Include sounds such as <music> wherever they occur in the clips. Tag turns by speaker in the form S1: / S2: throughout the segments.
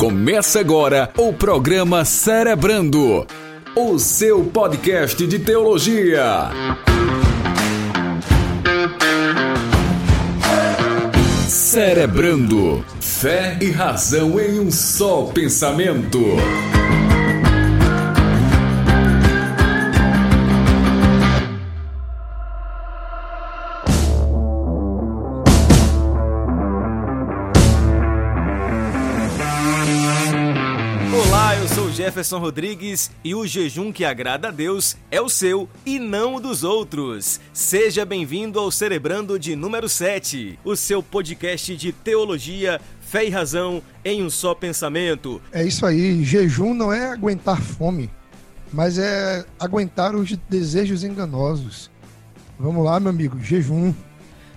S1: Começa agora o programa Cerebrando, o seu podcast de teologia. Cerebrando, fé e razão em um só pensamento.
S2: Jefferson Rodrigues e o jejum que agrada a Deus é o seu e não o dos outros. Seja bem-vindo ao Cerebrando de número 7, o seu podcast de teologia, fé e razão em um só pensamento.
S3: É isso aí, jejum não é aguentar fome, mas é aguentar os desejos enganosos. Vamos lá, meu amigo, jejum.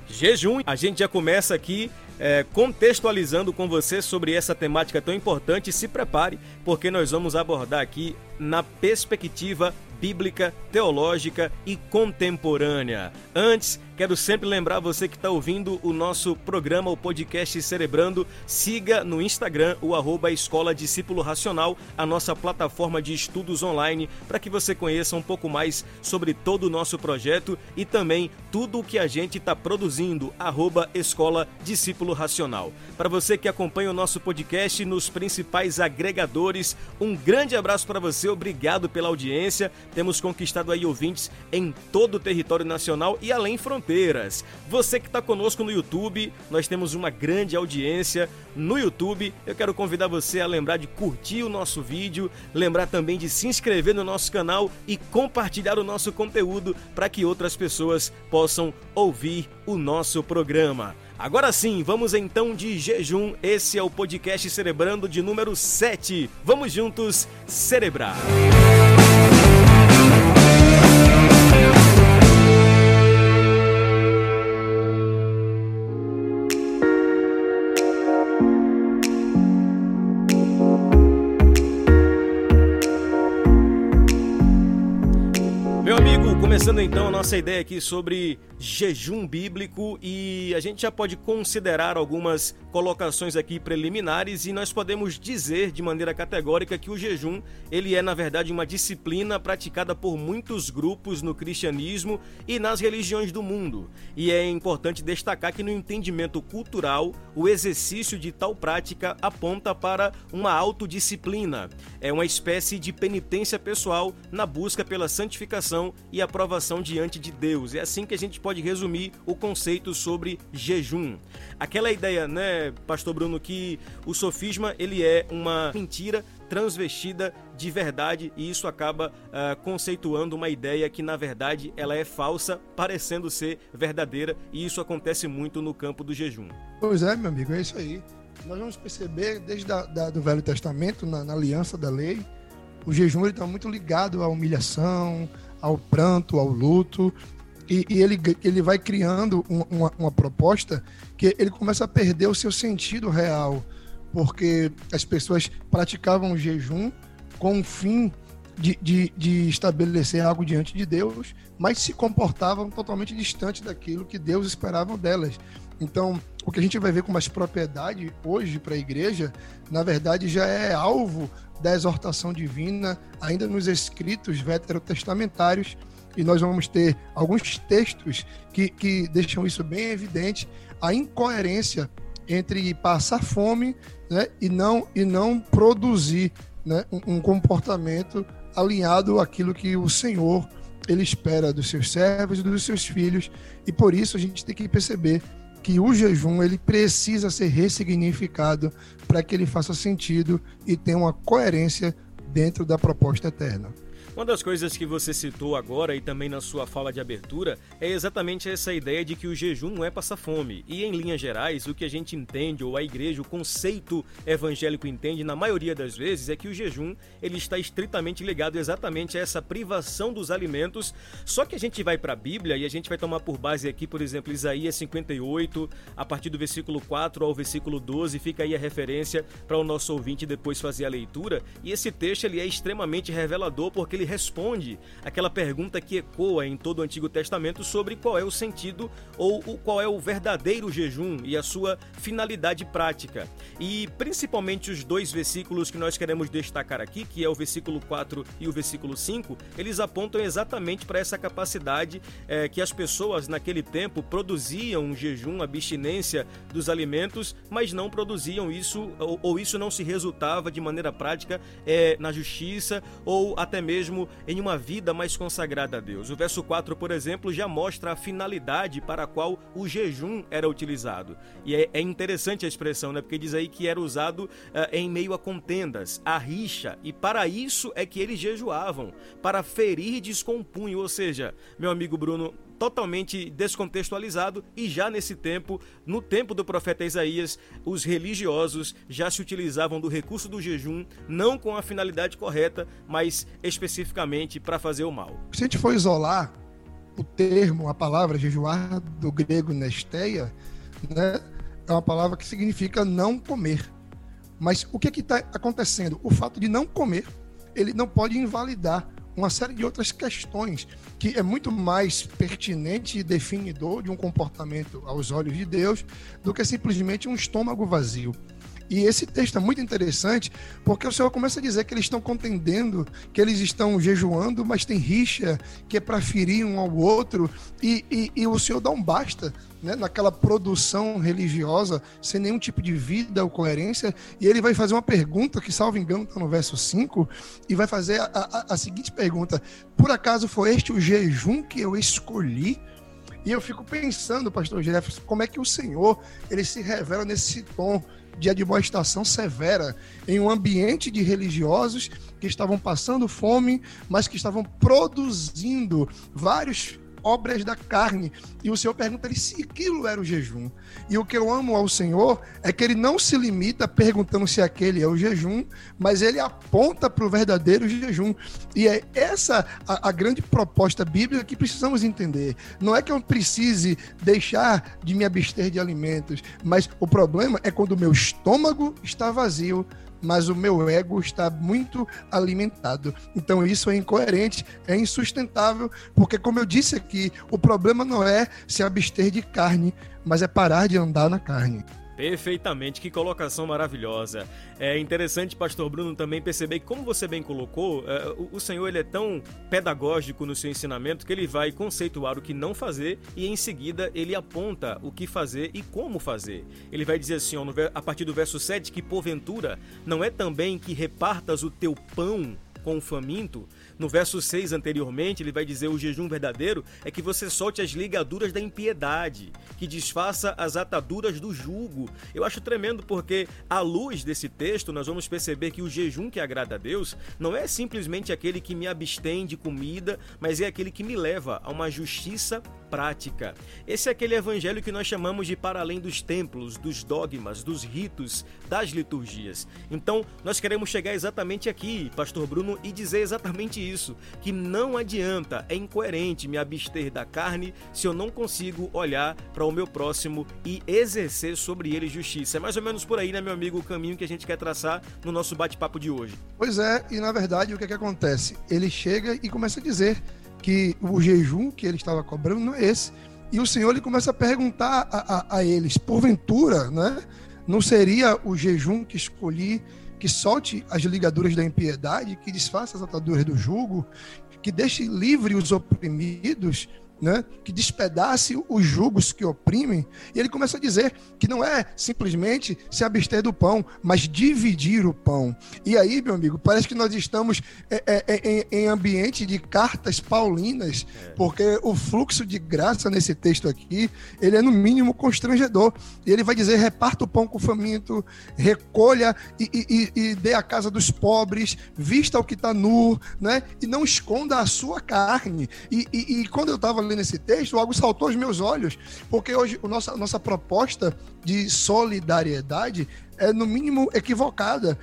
S2: Jejum, a gente já começa aqui é, contextualizando com você sobre essa temática tão importante. Se prepare, porque nós vamos abordar aqui na perspectiva bíblica, teológica e contemporânea. Antes, Quero sempre lembrar você que está ouvindo o nosso programa, o podcast Cerebrando, siga no Instagram o arroba Escola Discípulo Racional, a nossa plataforma de estudos online, para que você conheça um pouco mais sobre todo o nosso projeto e também tudo o que a gente está produzindo, arroba Escola Discípulo Racional. Para você que acompanha o nosso podcast nos principais agregadores, um grande abraço para você, obrigado pela audiência. Temos conquistado aí ouvintes em todo o território nacional e além fronteiras Você que está conosco no YouTube, nós temos uma grande audiência no YouTube. Eu quero convidar você a lembrar de curtir o nosso vídeo, lembrar também de se inscrever no nosso canal e compartilhar o nosso conteúdo para que outras pessoas possam ouvir o nosso programa. Agora sim, vamos então de jejum. Esse é o podcast Cerebrando de número 7. Vamos juntos celebrar. Começando então a nossa ideia aqui sobre jejum bíblico e a gente já pode considerar algumas colocações aqui preliminares e nós podemos dizer de maneira categórica que o jejum, ele é na verdade uma disciplina praticada por muitos grupos no cristianismo e nas religiões do mundo. E é importante destacar que no entendimento cultural, o exercício de tal prática aponta para uma autodisciplina. É uma espécie de penitência pessoal na busca pela santificação e a diante de Deus. É assim que a gente pode resumir o conceito sobre jejum. Aquela ideia, né, pastor Bruno, que o sofisma ele é uma mentira transvestida de verdade e isso acaba uh, conceituando uma ideia que na verdade ela é falsa, parecendo ser verdadeira e isso acontece muito no campo do jejum.
S3: Pois é, meu amigo, é isso aí. Nós vamos perceber desde da, da, do Velho Testamento, na, na aliança da lei, o jejum está muito ligado à humilhação, ao pranto, ao luto. E, e ele, ele vai criando uma, uma proposta que ele começa a perder o seu sentido real, porque as pessoas praticavam o jejum com o fim de, de, de, estabelecer algo diante de Deus, mas se comportavam totalmente distante daquilo que Deus esperava delas. Então, o que a gente vai ver com mais propriedade hoje para a igreja, na verdade, já é alvo da exortação divina, ainda nos escritos veterotestamentários, e nós vamos ter alguns textos que, que deixam isso bem evidente, a incoerência entre passar fome né, e, não, e não produzir né, um, um comportamento alinhado àquilo que o Senhor ele espera dos seus servos e dos seus filhos, e por isso a gente tem que perceber que o jejum ele precisa ser ressignificado para que ele faça sentido e tenha uma coerência dentro da proposta eterna.
S2: Uma das coisas que você citou agora e também na sua fala de abertura é exatamente essa ideia de que o jejum não é passar fome. E em linhas gerais, o que a gente entende, ou a igreja, o conceito evangélico entende na maioria das vezes, é que o jejum ele está estritamente ligado exatamente a essa privação dos alimentos. Só que a gente vai para a Bíblia e a gente vai tomar por base aqui, por exemplo, Isaías 58, a partir do versículo 4 ao versículo 12, fica aí a referência para o nosso ouvinte depois fazer a leitura. E esse texto ele é extremamente revelador porque ele ele responde aquela pergunta que ecoa em todo o Antigo Testamento sobre qual é o sentido ou qual é o verdadeiro jejum e a sua finalidade prática. E principalmente os dois versículos que nós queremos destacar aqui, que é o versículo 4 e o versículo 5, eles apontam exatamente para essa capacidade é, que as pessoas naquele tempo produziam um jejum, abstinência dos alimentos, mas não produziam isso ou, ou isso não se resultava de maneira prática é, na justiça ou até mesmo em uma vida mais consagrada a Deus. O verso 4, por exemplo, já mostra a finalidade para a qual o jejum era utilizado. E é, é interessante a expressão, né? Porque diz aí que era usado uh, em meio a contendas, a rixa, e para isso é que eles jejuavam, para ferir descompunho. Ou seja, meu amigo Bruno, totalmente descontextualizado e já nesse tempo, no tempo do profeta Isaías, os religiosos já se utilizavam do recurso do jejum não com a finalidade correta, mas especificamente para fazer o mal.
S3: Se a gente for isolar o termo, a palavra jejuar do grego nesteia, né, é uma palavra que significa não comer. Mas o que está acontecendo? O fato de não comer, ele não pode invalidar uma série de outras questões que é muito mais pertinente e definidor de um comportamento aos olhos de Deus do que simplesmente um estômago vazio. E esse texto é muito interessante porque o Senhor começa a dizer que eles estão contendendo, que eles estão jejuando, mas tem rixa que é para ferir um ao outro, e, e, e o Senhor dá um basta né, naquela produção religiosa, sem nenhum tipo de vida ou coerência, e ele vai fazer uma pergunta que, salvo engano, está no verso 5, e vai fazer a, a, a seguinte pergunta: Por acaso foi este o jejum que eu escolhi? E eu fico pensando, pastor Jefferson, como é que o Senhor ele se revela nesse tom de admoestação severa em um ambiente de religiosos que estavam passando fome, mas que estavam produzindo vários obras da carne. E o Senhor pergunta se aquilo era o jejum. E o que eu amo ao Senhor é que ele não se limita perguntando se aquele é o jejum, mas ele aponta para o verdadeiro jejum. E é essa a, a, grande proposta bíblica que precisamos entender. Não é que eu precise deixar de me abster de alimentos, mas o problema é quando o meu estômago está vazio mas o meu ego está muito alimentado. Então isso é incoerente, é insustentável, porque como eu disse aqui, o problema não é se abster de carne, mas é parar de andar na carne.
S2: Perfeitamente, que colocação maravilhosa. É interessante, Pastor Bruno, também perceber que, como você bem colocou, é, o Senhor ele é tão pedagógico no seu ensinamento que ele vai conceituar o que não fazer e, em seguida, ele aponta o que fazer e como fazer. Ele vai dizer assim, ó, a partir do verso 7, que porventura não é também que repartas o teu pão com o faminto, no verso 6 anteriormente, ele vai dizer: o jejum verdadeiro é que você solte as ligaduras da impiedade, que desfaça as ataduras do jugo. Eu acho tremendo porque, à luz desse texto, nós vamos perceber que o jejum que agrada a Deus não é simplesmente aquele que me abstém de comida, mas é aquele que me leva a uma justiça prática. Esse é aquele evangelho que nós chamamos de para além dos templos, dos dogmas, dos ritos, das liturgias. Então, nós queremos chegar exatamente aqui, Pastor Bruno, e dizer exatamente isso, que não adianta, é incoerente me abster da carne se eu não consigo olhar para o meu próximo e exercer sobre ele justiça. É mais ou menos por aí, né, meu amigo, o caminho que a gente quer traçar no nosso bate-papo de hoje.
S3: Pois é, e na verdade o que, é que acontece? Ele chega e começa a dizer que o jejum que ele estava cobrando não é esse. E o Senhor ele começa a perguntar a, a, a eles, porventura, né? Não seria o jejum que escolhi que solte as ligaduras da impiedade, que desfaça as ataduras do jugo, que deixe livre os oprimidos né, que despedace os jugos que oprimem. E ele começa a dizer que não é simplesmente se abster do pão, mas dividir o pão. E aí, meu amigo, parece que nós estamos é, é, é, em, em, ambiente de cartas paulinas, é. porque o fluxo de graça nesse texto aqui, ele é no mínimo constrangedor. E ele vai dizer: reparta o pão com o faminto, recolha e, e, e dê a casa dos pobres, vista o que está nu, né? e não esconda a sua carne. E, e quando eu estava lendo esse texto, algo saltou aos meus olhos, porque hoje a nossa, nossa proposta de solidariedade é, no mínimo, equivocada.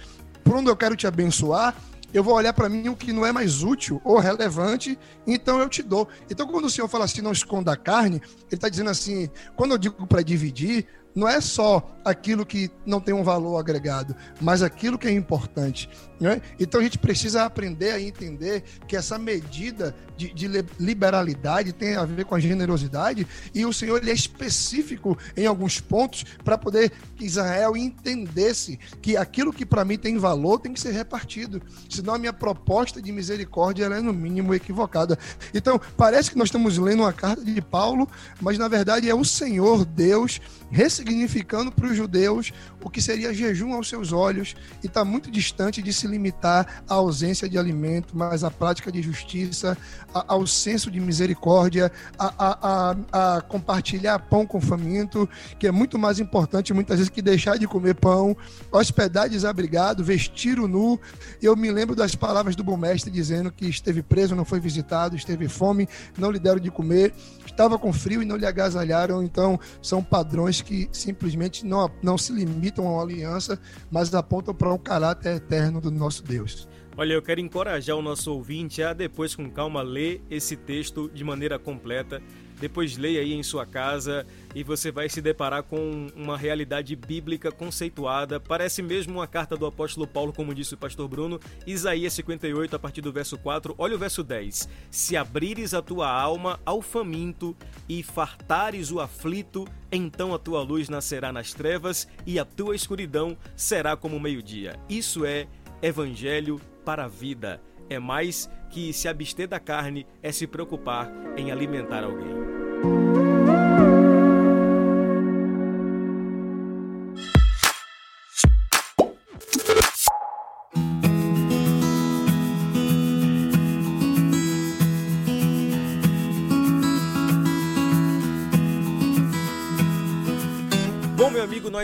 S3: Por onde eu quero te abençoar, eu vou olhar para mim o que não é mais útil ou relevante, então eu te dou. Então, quando o Senhor fala assim, não esconda a carne, ele está dizendo assim: quando eu digo para dividir, não é só aquilo que não tem um valor agregado, mas aquilo que é importante. Né? Então a gente precisa aprender a entender que essa medida de, de, liberalidade tem a ver com a generosidade e o Senhor ele é específico em alguns pontos para poder que Israel entendesse que aquilo que para mim tem valor tem que ser repartido. Senão a minha proposta de misericórdia é no mínimo equivocada. Então parece que nós estamos lendo uma carta de Paulo, mas na verdade é o Senhor Deus ressignificando para os judeus o que seria jejum aos seus olhos e está muito distante de se limitar à ausência de alimento, mas à prática de justiça, ao senso de misericórdia, a, a, a, compartilhar pão com faminto, que é muito mais importante muitas vezes que deixar de comer pão, hospedar desabrigado, vestir o nu. Eu me lembro das palavras do bom mestre dizendo que esteve preso, não foi visitado, esteve fome, não lhe deram de comer, estava com frio e não lhe agasalharam. Então, são padrões que simplesmente não, não se limitam uma aliança, mas apontam para um caráter eterno do nosso Deus.
S2: Olha, eu quero encorajar o nosso ouvinte a depois, com calma, ler esse texto de maneira completa. Depois leia aí em sua casa e você vai se deparar com uma realidade bíblica conceituada. Parece mesmo uma carta do apóstolo Paulo, como disse o pastor Bruno. Isaías 58, a partir do verso 4. Olha o verso 10. Se abrires a tua alma ao faminto e fartares o aflito, então a tua luz nascerá nas trevas e a tua escuridão será como meio-dia. Isso é evangelho para a vida. É mais que se abster da carne é se preocupar em alimentar alguém.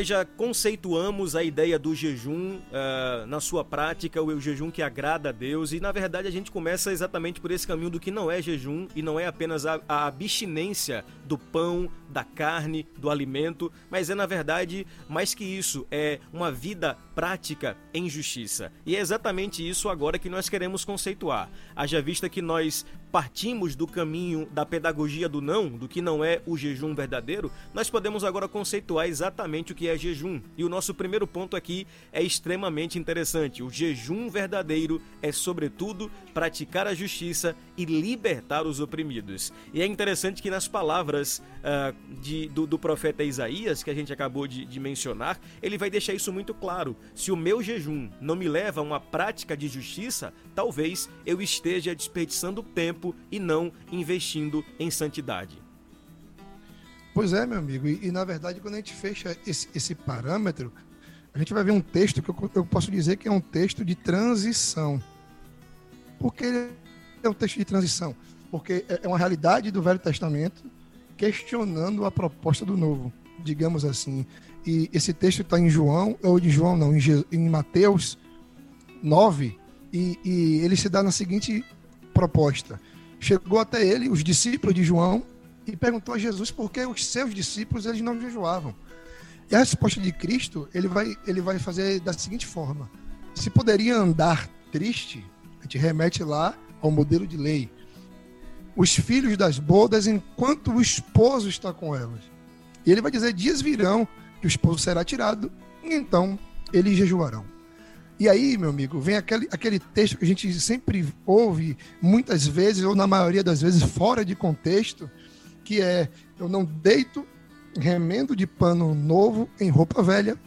S2: Já conceituamos a ideia do jejum uh, na sua prática, o jejum que agrada a Deus, e na verdade a gente começa exatamente por esse caminho do que não é jejum e não é apenas a, a abstinência do pão, da carne, do alimento, mas é na verdade mais que isso, é uma vida prática em justiça. E é exatamente isso agora que nós queremos conceituar. Haja vista que nós partimos do caminho da pedagogia do não, do que não é o jejum verdadeiro, nós podemos agora conceituar exatamente o que é jejum. E o nosso primeiro ponto aqui é extremamente interessante. O jejum verdadeiro é, sobretudo, praticar a justiça e libertar os oprimidos. E é interessante que nas palavras uh, de, do, do, profeta Isaías, que a gente acabou de, de mencionar, ele vai deixar isso muito claro. Se o meu jejum não me leva a uma prática de justiça, talvez eu esteja desperdiçando tempo e não investindo em santidade.
S3: Pois é, meu amigo. E, e, na verdade, quando a gente fecha esse, esse parâmetro, a gente vai ver um texto que eu, eu, posso dizer que é um texto de transição. Por que ele é um texto de transição? Porque é, é uma realidade do Velho Testamento questionando a proposta do Novo, digamos assim. E esse texto está em João, ou de João não, em, em Mateus 9, e, e ele se dá na seguinte proposta. Chegou até ele, os discípulos de João, e perguntou a Jesus por que os seus discípulos eles não jejuavam. E a resposta de Cristo, ele vai, ele vai fazer da seguinte forma: se poderia andar triste, a gente remete lá ao modelo de lei os filhos das bodas enquanto o esposo está com elas. E ele vai dizer: dias virão que o esposo será tirado, e então eles jejuarão. E aí, meu amigo, vem aquele, aquele texto que a gente sempre ouve, muitas vezes, ou na maioria das vezes, fora de contexto, que é: eu não deito remendo de pano novo em roupa velha,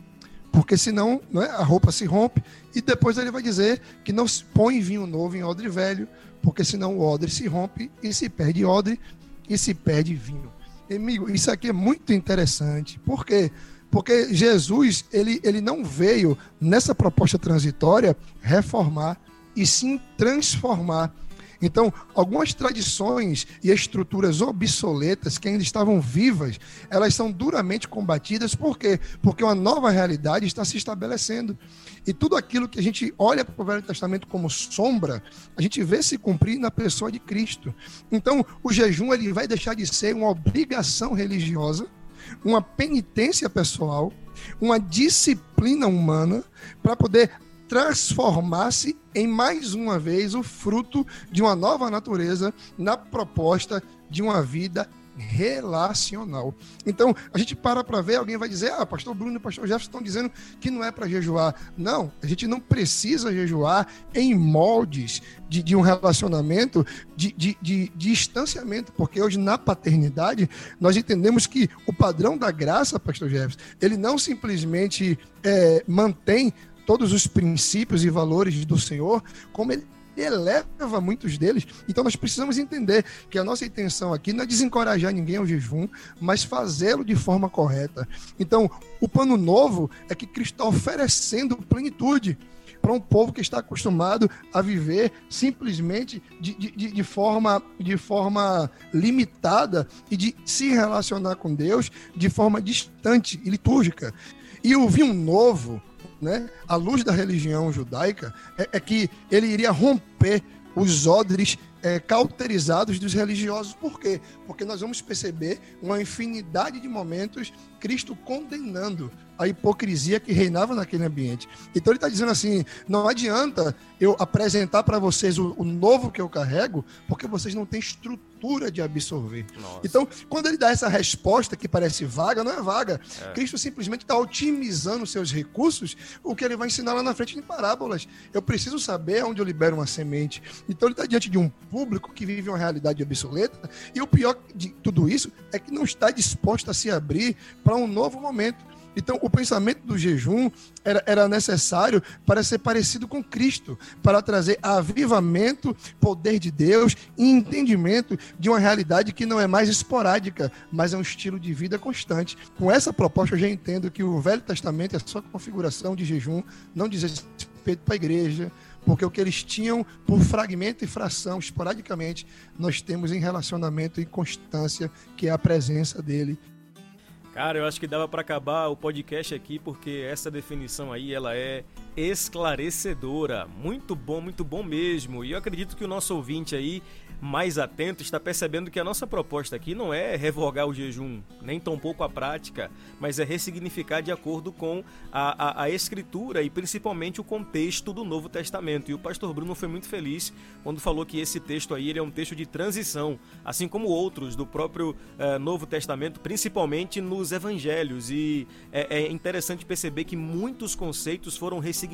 S3: porque senão é, a roupa se rompe. E depois ele vai dizer que não se põe vinho novo em odre velho, porque senão o odre se rompe e se perde odre e se perde vinho. Amigo, isso aqui é muito interessante. Por quê? Porque Jesus, ele, ele não veio nessa proposta transitória reformar e sim transformar então, algumas tradições e estruturas obsoletas que ainda estavam vivas, elas são duramente combatidas. Por quê? Porque uma nova realidade está se estabelecendo. E tudo aquilo que a gente olha para o Velho Testamento como sombra, a gente vê se cumprir na pessoa de Cristo. Então, o jejum ele vai deixar de ser uma obrigação religiosa, uma penitência pessoal, uma disciplina humana para poder transformar-se em mais uma vez o fruto de uma nova natureza na proposta de uma vida relacional. Então, a gente para para ver, alguém vai dizer, ah, pastor Bruno e pastor Jefferson estão dizendo que não é para jejuar. Não, a gente não precisa jejuar em moldes de, de um relacionamento de, de, de, distanciamento, porque hoje na paternidade nós entendemos que o padrão da graça, pastor Jefferson, ele não simplesmente é, mantém todos os princípios e valores do Senhor, como ele eleva muitos deles. Então nós precisamos entender que a nossa intenção aqui não é desencorajar ninguém ao jejum, mas fazê-lo de forma correta. Então, o pano novo é que Cristo está oferecendo plenitude para um povo que está acostumado a viver simplesmente de, de, de, forma, de forma limitada e de se relacionar com Deus de forma distante e litúrgica. E o vinho novo, né, à luz da religião judaica, é, é que ele iria romper os odres é, cauterizados dos religiosos. Por quê? Porque nós vamos perceber uma infinidade de momentos Cristo condenando a hipocrisia que reinava naquele ambiente. Então ele está dizendo assim: não adianta eu apresentar para vocês o, o, novo que eu carrego, porque vocês não têm estrutura de absorver. Nossa. Então, quando ele dá essa resposta que parece vaga, não é vaga. É. Cristo simplesmente está otimizando seus recursos, o que ele vai ensinar lá na frente em parábolas. Eu preciso saber onde eu libero uma semente. Então ele está diante de um público que vive uma realidade obsoleta, e o pior de tudo isso é que não está disposto a se abrir para um novo momento. Então, o pensamento do jejum era, era, necessário para ser parecido com Cristo, para trazer avivamento, poder de Deus e entendimento de uma realidade que não é mais esporádica, mas é um estilo de vida constante. Com essa proposta, eu já entendo que o Velho Testamento é só configuração de jejum, não diz respeito para a igreja, porque o que eles tinham por fragmento e fração, esporadicamente, nós temos em relacionamento e constância, que é a presença dele.
S2: Cara, eu acho que dava para acabar o podcast aqui porque essa definição aí ela é esclarecedora. Muito bom, muito bom mesmo. E eu acredito que o nosso ouvinte aí mais atento está percebendo que a nossa proposta aqui não é revogar o jejum, nem tampouco a prática, mas é ressignificar de acordo com a, a, a, escritura e principalmente o contexto do Novo Testamento. E o pastor Bruno foi muito feliz quando falou que esse texto aí ele é um texto de transição, assim como outros do próprio eh, Novo Testamento, principalmente nos evangelhos. E é, é interessante perceber que muitos conceitos foram ressignificados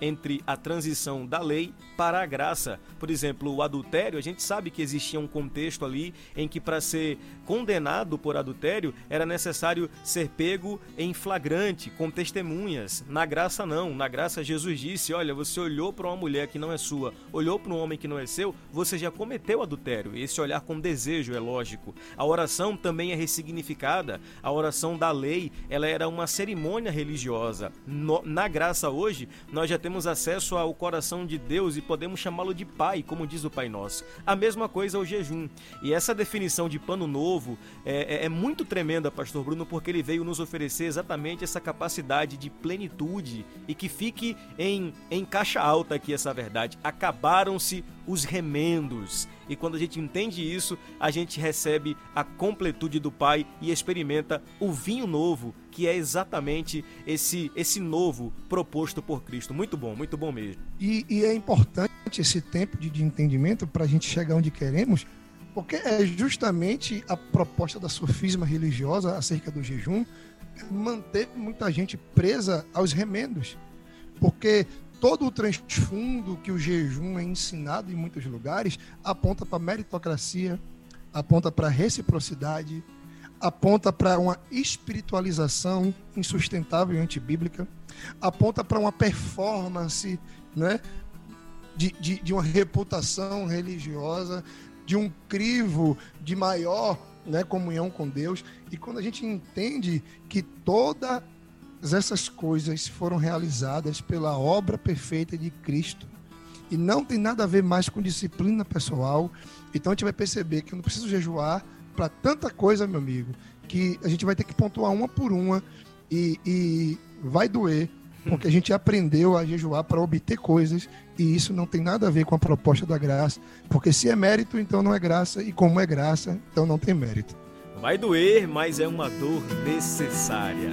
S2: entre a transição da lei para a graça. Por exemplo, o adultério adultério, a gente sabe que existia um contexto ali em que para ser condenado por adultério era necessário ser pego em flagrante, com testemunhas. Na graça não, na graça Jesus disse: "Olha, você olhou para uma mulher que não é sua, olhou para um homem que não é seu, você já cometeu adultério". Esse olhar com desejo é lógico. A oração também é ressignificada. A oração da lei, ela era uma cerimônia religiosa. No, na graça hoje, nós já temos acesso ao coração de Deus e podemos chamá-lo de Pai, como diz o Pai Nosso. A mesma coisa o jejum. E essa definição de pano novo é, é, é muito tremenda, Pastor Bruno, porque ele veio nos oferecer exatamente essa capacidade de plenitude e que fique em, em caixa alta aqui essa verdade. Acabaram-se os remendos. E quando a gente entende isso, a gente recebe a completude do Pai e experimenta o vinho novo, que é exatamente esse esse novo proposto por Cristo. Muito bom, muito bom mesmo.
S3: E, e é importante esse tempo de, de entendimento para a gente chegar onde queremos, porque é justamente a proposta da sofisma religiosa acerca do jejum manter muita gente presa aos remendos. Porque todo o transfundo que o jejum é ensinado em muitos lugares aponta para meritocracia, aponta para reciprocidade, aponta para uma espiritualização insustentável e antibíblica, aponta para uma performance né, de, de, de, uma reputação religiosa, de um crivo de maior né, comunhão com Deus. E quando a gente entende que toda essas coisas foram realizadas pela obra perfeita de Cristo e não tem nada a ver mais com disciplina pessoal. Então a gente vai perceber que eu não preciso jejuar para tanta coisa, meu amigo, que a gente vai ter que pontuar uma por uma e, e vai doer, porque a gente aprendeu a jejuar para obter coisas e isso não tem nada a ver com a proposta da graça, porque se é mérito, então não é graça, e como é graça, então não tem mérito.
S2: Vai doer, mas é uma dor necessária.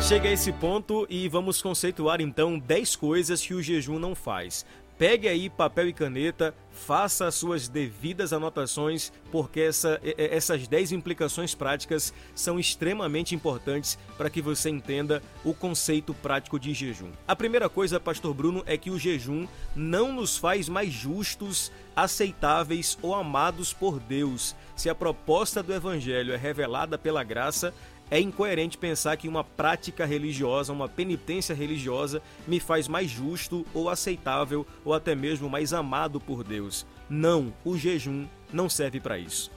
S2: Gente chega a esse ponto e vamos conceituar então 10 coisas que o jejum não faz. Pegue aí papel e caneta, faça as suas devidas anotações, porque essa, essas 10 implicações práticas são extremamente importantes para que você entenda o conceito prático de jejum. A primeira coisa, Pastor Bruno, é que o jejum não nos faz mais justos, aceitáveis ou amados por Deus. Se a proposta do Evangelho é revelada pela graça, é incoerente pensar que uma prática religiosa, uma penitência religiosa, me faz mais justo ou aceitável ou até mesmo mais amado por Deus. Não, o jejum não serve para isso.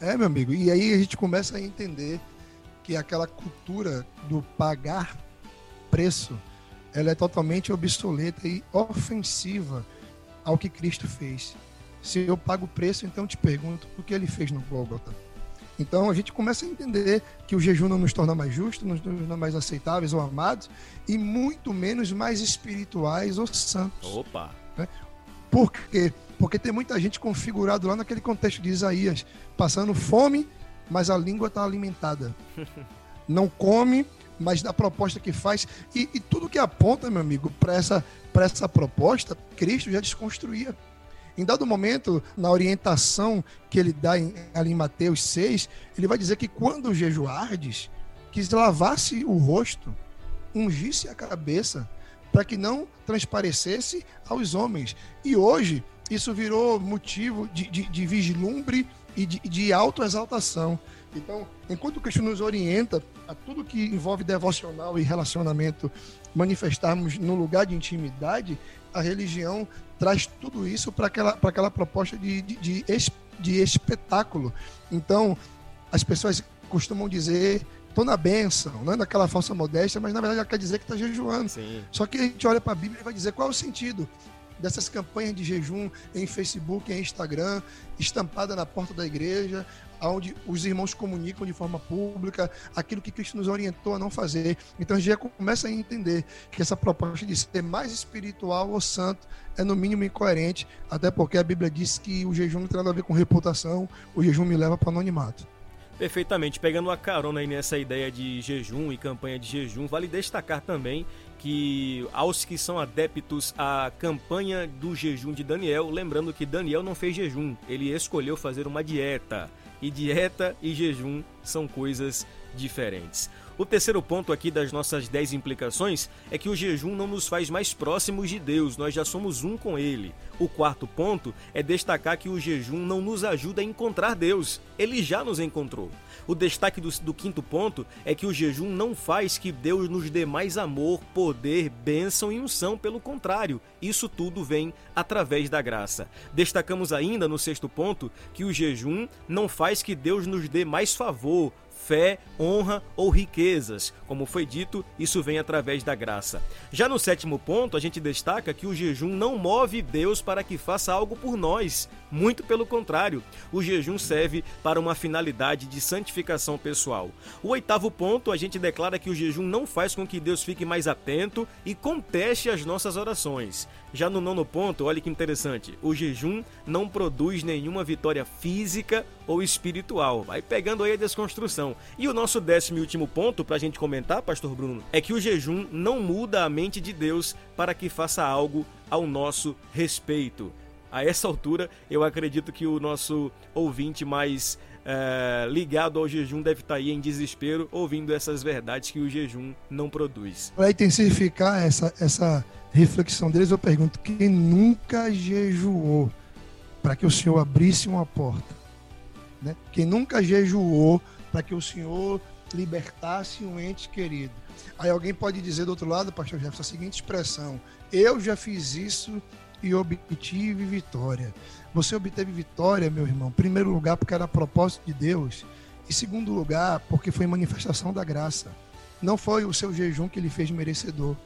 S3: É, meu amigo, e aí a gente começa a entender que aquela cultura do pagar preço, ela é totalmente obsoleta e ofensiva ao que Cristo fez. Se eu pago o preço, então te pergunto o que ele fez no Gólgota então a gente começa a entender que o jejum não nos torna mais justos, não nos torna mais aceitáveis ou amados, e muito menos mais espirituais ou santos.
S2: Opa!
S3: Né? Por quê? Porque tem muita gente configurado lá naquele contexto de Isaías, passando fome, mas a língua está alimentada. <laughs> Não come, mas da proposta que faz. E, e tudo que aponta, meu amigo, para essa, essa proposta, Cristo já desconstruía. Em dado momento, na orientação que ele dá em, ali em Mateus 6, ele vai dizer que quando jejuardes, que lavasse o rosto, ungisse a cabeça, para que não transparecesse aos homens. E hoje, isso virou motivo de, de, de vislumbre e de, de autoexaltação. Então, enquanto Cristo nos orienta a tudo que envolve devocional e relacionamento manifestarmos no lugar de intimidade, a religião traz tudo isso para aquela, aquela proposta de, de, de, de espetáculo. Então, as pessoas costumam dizer estou na benção, não é naquela falsa modéstia, mas na verdade ela quer dizer que está jejuando.
S2: Sim.
S3: Só que a gente olha para a Bíblia e vai dizer qual é o sentido dessas campanhas de jejum em Facebook, em Instagram, estampada na porta da igreja, onde os irmãos comunicam de forma pública aquilo que Cristo nos orientou a não fazer. Então a gente já começa a entender que essa proposta de ser mais espiritual ou santo é no mínimo incoerente, até porque a Bíblia diz que o jejum não tem nada a ver com reputação, o jejum me leva para o anonimato.
S2: Perfeitamente. Pegando uma carona aí nessa ideia de jejum e campanha de jejum, vale destacar também que aos que são adeptos à campanha do jejum de Daniel, lembrando que Daniel não fez jejum, ele escolheu fazer uma dieta. E dieta e jejum são coisas diferentes. O terceiro ponto aqui das nossas 10 implicações é que o jejum não nos faz mais próximos de Deus, nós já somos um com Ele. O quarto ponto é destacar que o jejum não nos ajuda a encontrar Deus, ele já nos encontrou. O destaque do, do, quinto ponto é que o jejum não faz que Deus nos dê mais amor, poder, bênção e unção, pelo contrário, isso tudo vem através da graça. Destacamos ainda no sexto ponto que o jejum não faz que Deus nos dê mais favor, fé, honra ou riquezas. Como foi dito, isso vem através da graça. Já no sétimo ponto, a gente destaca que o jejum não move Deus para que faça algo por nós. Muito pelo contrário, o jejum serve para uma finalidade de santificação pessoal. O oitavo ponto, a gente declara que o jejum não faz com que Deus fique mais atento e conteste as nossas orações. Já no nono ponto, olha que interessante, o jejum não produz nenhuma vitória física ou espiritual. Vai pegando aí a desconstrução. E o nosso décimo e último ponto para a gente comentar, Pastor Bruno, é que o jejum não muda a mente de Deus para que faça algo ao nosso respeito. A essa altura, eu acredito que o nosso ouvinte mais é, ligado ao jejum deve estar tá aí em desespero, ouvindo essas verdades que o jejum não produz.
S3: Para intensificar essa, essa reflexão deles, eu pergunto: quem nunca jejuou para que o Senhor abrisse uma porta? Né? Quem nunca jejuou para que o Senhor libertasse um ente querido. Aí alguém pode dizer do outro lado, pastor Jefferson, a seguinte expressão: Eu já fiz isso e obtive vitória. Você obteve vitória, meu irmão, em primeiro lugar, porque era propósito de Deus, e segundo lugar, porque foi manifestação da graça. Não foi o seu jejum que lhe fez merecedor,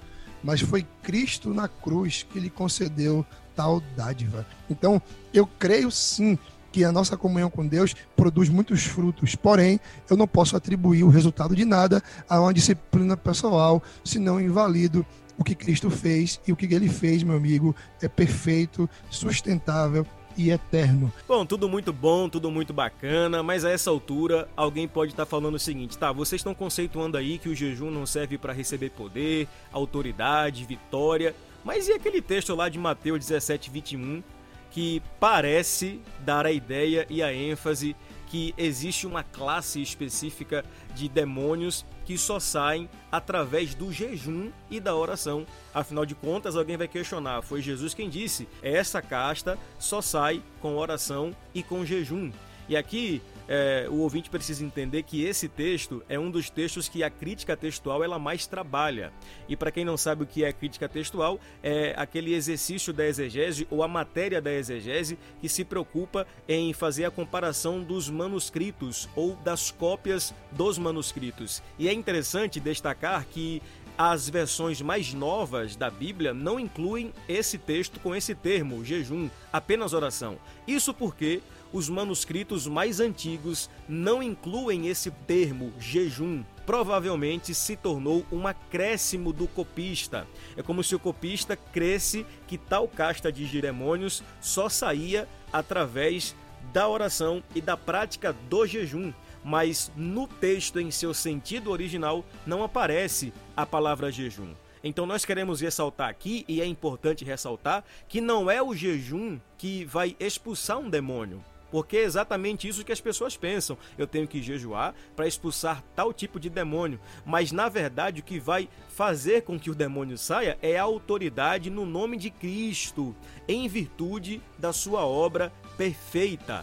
S3: mas foi Cristo na cruz que lhe concedeu tal dádiva. Então, eu creio sim que a nossa comunhão com Deus produz muitos frutos. Porém, eu não posso atribuir o resultado de nada a uma disciplina pessoal, senão invalido o que Cristo fez e o que ele fez, meu amigo, é perfeito, sustentável e eterno.
S2: Bom, tudo muito bom, tudo muito bacana, mas a essa altura alguém pode estar tá falando o seguinte, tá? Vocês estão conceituando aí que o jejum não serve para receber poder, autoridade, vitória, mas e aquele texto lá de Mateus 17, 21, que parece dar a ideia e a ênfase que existe uma classe específica de demônios que só saem através do jejum e da oração. Afinal de contas, alguém vai questionar: foi Jesus quem disse, essa casta só sai com oração e com jejum. E aqui é, o ouvinte precisa entender que esse texto é um dos textos que a crítica textual ela mais trabalha. E para quem não sabe o que é crítica textual, é aquele exercício da exegese ou a matéria da exegese que se preocupa em fazer a comparação dos manuscritos ou das cópias dos manuscritos. E é interessante destacar que as versões mais novas da Bíblia não incluem esse texto com esse termo, jejum, apenas oração. Isso porque os manuscritos mais antigos não incluem esse termo jejum. Provavelmente se tornou um acréscimo do copista. É como se o copista cresce que tal casta de demônios só saía através da oração e da prática do jejum mas no texto em seu sentido original não aparece a palavra jejum. Então nós queremos ressaltar aqui, e é importante ressaltar, que não é o jejum que vai expulsar um demônio. Porque é exatamente isso que as pessoas pensam. Eu tenho que jejuar para expulsar tal tipo de demônio. Mas na verdade o que vai fazer com que o demônio saia é a autoridade no nome de Cristo, em virtude da sua obra perfeita.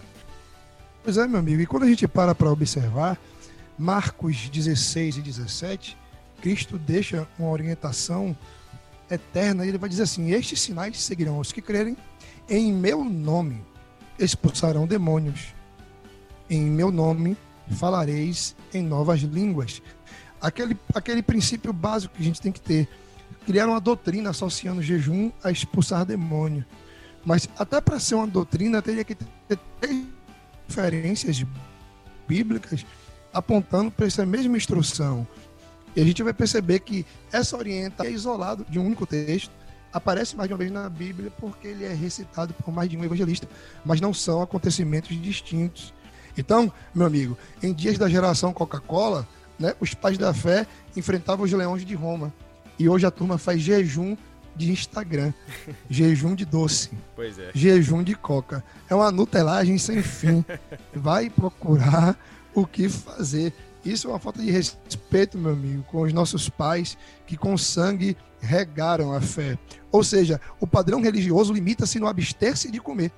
S3: Pois é, meu amigo. E quando a gente para para observar, Marcos 16 e 17, Cristo deixa uma orientação eterna. Ele vai dizer assim: Estes sinais seguirão os que crerem em meu nome expulsarão demônios. Em meu nome falareis em novas línguas. Aquele, aquele princípio básico que a gente tem que ter. Criar uma doutrina associando jejum a expulsar demônio. Mas até para ser uma doutrina, teria que ter três referências bíblicas apontando para essa mesma instrução. E a gente vai perceber que essa orientação é isolado de um único texto, aparece mais de uma vez na Bíblia porque ele é recitado por mais de um evangelista, mas não são acontecimentos distintos. Então, meu amigo, em dias da geração Coca-Cola, né, os pais da fé enfrentavam os leões de Roma. E hoje a turma faz jejum de Instagram, <laughs> jejum de doce,
S2: é.
S3: jejum de coca. É uma nutelagem sem fim. <laughs> Vai procurar o que fazer. Isso é uma falta de respeito, meu amigo, com os nossos pais que com sangue regaram a fé. Ou seja, o padrão religioso limita-se no abster-se de comer.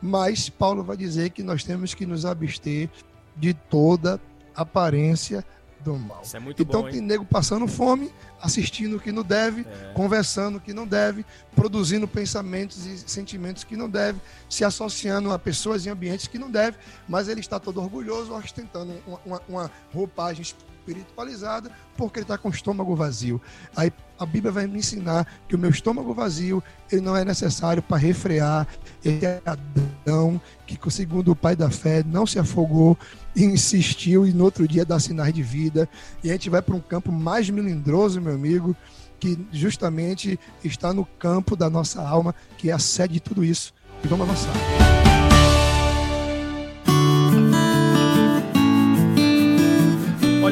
S3: Mas Paulo vai dizer que nós temos que nos abster de toda aparência do mal.
S2: Isso é muito
S3: então
S2: bom,
S3: tem nego passando fome, assistindo o que não deve, é. conversando o que não deve, produzindo pensamentos e sentimentos que não deve, se associando a pessoas e ambientes que não deve, mas ele está todo orgulhoso, ostentando uma, uma, uma roupagem espiritualizada porque ele está com o estômago vazio. Aí a Bíblia vai me ensinar que o meu estômago vazio ele não é necessário para refrear. Ele é Adão que, segundo o pai da fé, não se afogou e insistiu e no outro dia dá sinais de vida. E a gente vai para um campo mais melindroso, meu amigo, que justamente está no campo da nossa alma, que é a sede de tudo isso. E vamos avançar.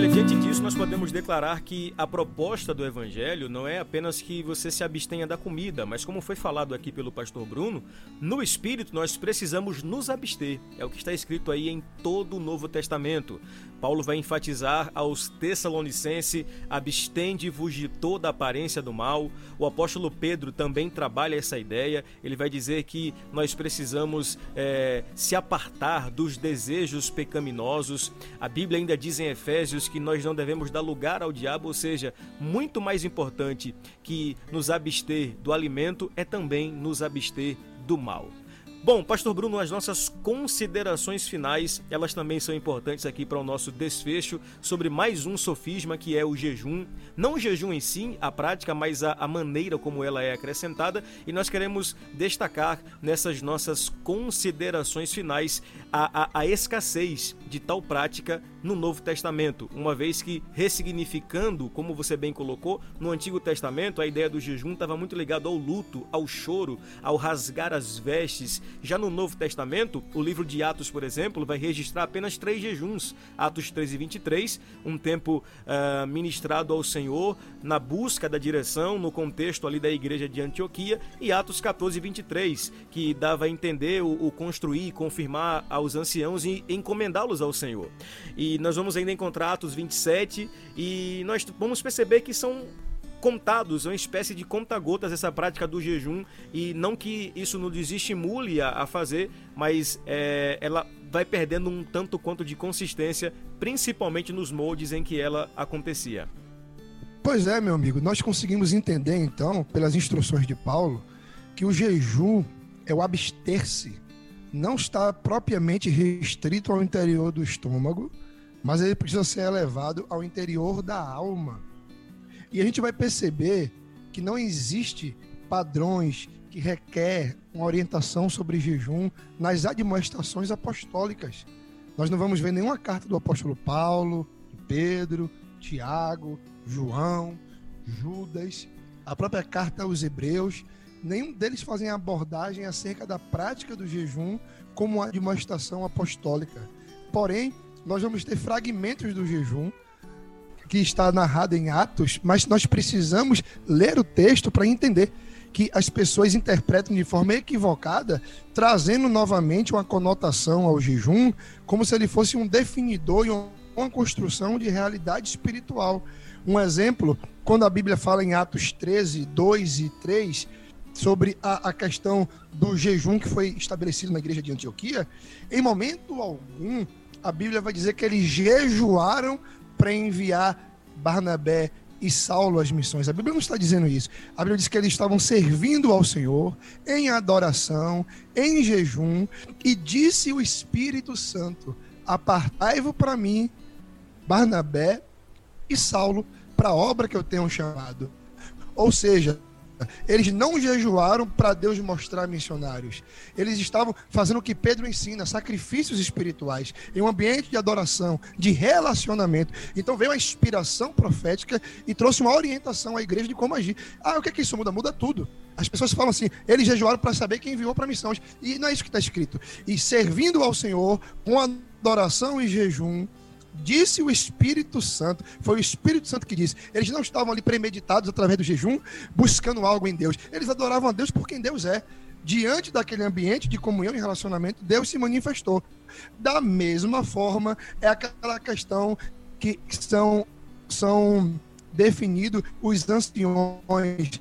S2: Olha, diante disso, nós podemos declarar que a proposta do Evangelho não é apenas que você se abstenha da comida, mas como foi falado aqui pelo pastor Bruno, no Espírito nós precisamos nos abster. É o que está escrito aí em todo o Novo Testamento. Paulo vai enfatizar aos Tessalonicenses: abstende-vos de toda aparência do mal. O apóstolo Pedro também trabalha essa ideia. Ele vai dizer que nós precisamos é, se apartar dos desejos pecaminosos. A Bíblia ainda diz em Efésios que nós não devemos dar lugar ao diabo, ou seja, muito mais importante que nos abster do alimento é também nos abster do mal. Bom, Pastor Bruno, as nossas considerações finais, elas também são importantes aqui para o nosso desfecho sobre mais um sofisma que é o jejum. Não o jejum em si, a prática, mas a, a maneira como ela é acrescentada. E nós queremos destacar nessas nossas considerações finais a, a, a escassez de tal prática no Novo Testamento, uma vez que ressignificando, como você bem colocou, no Antigo Testamento a ideia do jejum estava muito ligado ao luto, ao choro, ao rasgar as vestes. Já no Novo Testamento, o livro de Atos, por exemplo, vai registrar apenas três jejuns: Atos 3 e 23, um tempo uh, ministrado ao Senhor na busca da direção, no contexto ali da igreja de Antioquia, e Atos 14 e 23, que dava a entender o, o construir, confirmar aos anciãos e encomendá-los ao Senhor. E nós vamos ainda encontrar Atos 27 e nós vamos perceber que são contados, uma espécie de conta-gotas essa prática do jejum e não que isso nos desestimule a, a fazer, mas é, ela vai perdendo um tanto quanto de consistência, principalmente nos moldes em que ela acontecia.
S3: Pois é, meu amigo, nós conseguimos entender então, pelas instruções de Paulo, que o jejum é o abster-se, não está propriamente restrito ao interior do estômago, mas ele precisa ser elevado ao interior da alma. E a gente vai perceber que não existe padrões que requer uma orientação sobre jejum nas admoestações apostólicas. Nós não vamos ver nenhuma carta do apóstolo Paulo, Pedro, Tiago, João, Judas, a própria carta aos Hebreus, nenhum deles fazem abordagem acerca da prática do jejum como uma admoestação apostólica. Porém, nós vamos ter fragmentos do jejum que está narrado em Atos, mas nós precisamos ler o texto para entender que as pessoas interpretam de forma equivocada, trazendo novamente uma conotação ao jejum como se ele fosse um definidor e uma construção de realidade espiritual. Um exemplo, quando a Bíblia fala em Atos 13, 2 e 3, sobre a, a, questão do jejum que foi estabelecido na igreja de Antioquia, em momento algum a Bíblia vai dizer que eles jejuaram para enviar Barnabé e Saulo às missões. A Bíblia não está dizendo isso. A Bíblia diz que eles estavam servindo ao Senhor em adoração, em jejum, e disse o Espírito Santo: Apartai-vos para mim, Barnabé e Saulo, para a obra que eu tenho chamado. Ou seja, eles não jejuaram para Deus mostrar missionários. Eles estavam fazendo o que Pedro ensina, sacrifícios espirituais, em um ambiente de adoração, de relacionamento. Então veio a inspiração profética e trouxe uma orientação à igreja de como agir. Ah, o que é que isso muda? Muda tudo. As pessoas falam assim, eles jejuaram para saber quem enviou para missões. E não é isso que está escrito. E servindo ao Senhor com adoração e jejum, disse o Espírito Santo, foi o Espírito Santo que disse. Eles não estavam ali premeditados através do jejum, buscando algo em Deus. Eles adoravam a Deus por quem Deus é. Diante daquele ambiente de comunhão e relacionamento, Deus se manifestou. Da mesma forma, é aquela questão que são, são definidos os anciões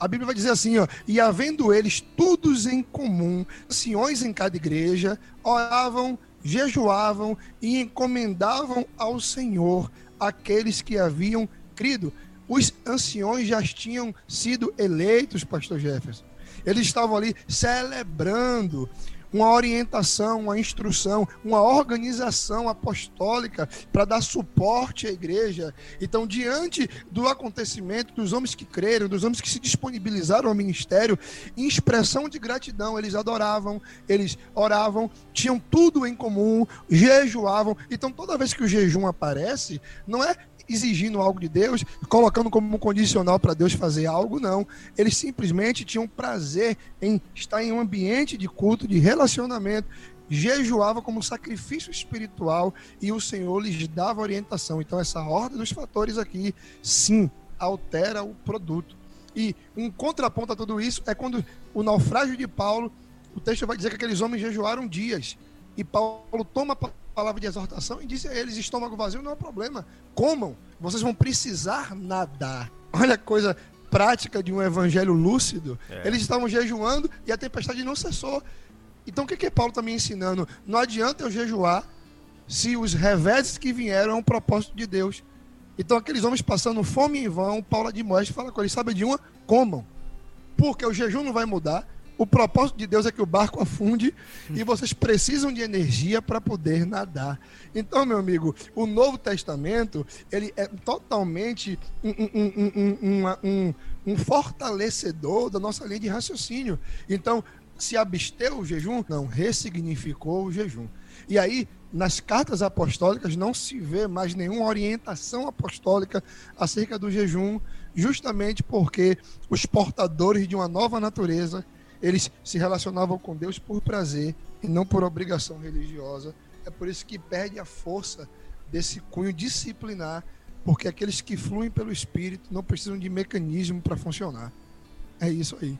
S3: a Bíblia vai dizer assim, ó, e havendo eles todos em comum, anciões em cada igreja, oravam jejuavam e encomendavam ao Senhor aqueles que haviam crido. Os anciões já tinham sido eleitos, pastor Jefferson. Eles estavam ali celebrando uma orientação, uma instrução, uma organização apostólica para dar suporte à igreja. Então, diante do acontecimento dos homens que creram, dos homens que se disponibilizaram ao ministério, em expressão de gratidão, eles adoravam, eles oravam, tinham tudo em comum, jejuavam. Então, toda vez que o jejum aparece, não é exigindo algo de Deus, colocando como condicional para Deus fazer algo, não. Eles simplesmente tinham prazer em estar em um ambiente de culto, de relacionamento, jejuava como sacrifício espiritual e o Senhor lhes dava orientação. Então, essa ordem dos fatores aqui, sim, altera o produto. E um contraponto a tudo isso é quando o naufrágio de Paulo, o texto vai dizer que aqueles homens jejuaram dias. E Paulo toma palavra de exortação e disse a eles: estômago vazio não é problema, comam, vocês vão precisar nadar. <laughs> Olha a coisa prática de um evangelho lúcido. É. Eles estavam jejuando e a tempestade não cessou. Então o que, que Paulo está me ensinando? Não adianta eu jejuar se os reveses que vieram é um propósito de Deus. Então aqueles homens passando fome em vão, Paulo de Moeste fala com eles, sabe de uma? Comam. Porque o jejum não vai mudar, o propósito de Deus é que o barco afunde e vocês precisam de energia para poder nadar. Então, meu amigo, o Novo Testamento ele é totalmente um, um, um, um, fortalecedor da nossa linha de raciocínio. Então, se absteu o jejum? Não, ressignificou o jejum. E aí, nas cartas apostólicas não se vê mais nenhuma orientação apostólica acerca do jejum, justamente porque os portadores de uma nova natureza, eles se relacionavam com Deus por prazer e não por obrigação religiosa. É por isso que perde a força desse cunho disciplinar, porque aqueles que fluem pelo Espírito não precisam de mecanismo para funcionar. É isso aí.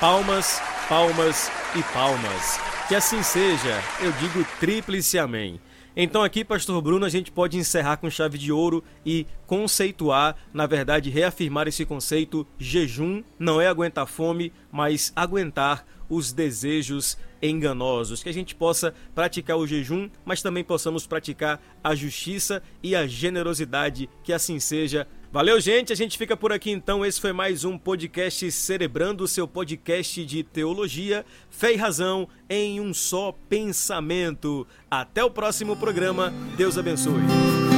S2: Palmas, palmas e palmas. Que assim seja, eu digo tríplice amém. Então aqui, pastor Bruno, a gente pode encerrar com chave de ouro e conceituar, na verdade, reafirmar esse conceito: jejum não é aguentar fome, mas aguentar os desejos enganosos, que a gente possa praticar o jejum, mas também possamos praticar a justiça e a generosidade, que assim seja. Valeu, gente. A gente fica por aqui então. Esse foi mais um podcast Cerebrando, seu podcast de teologia, fé e razão em um só pensamento. Até o próximo programa. Deus abençoe.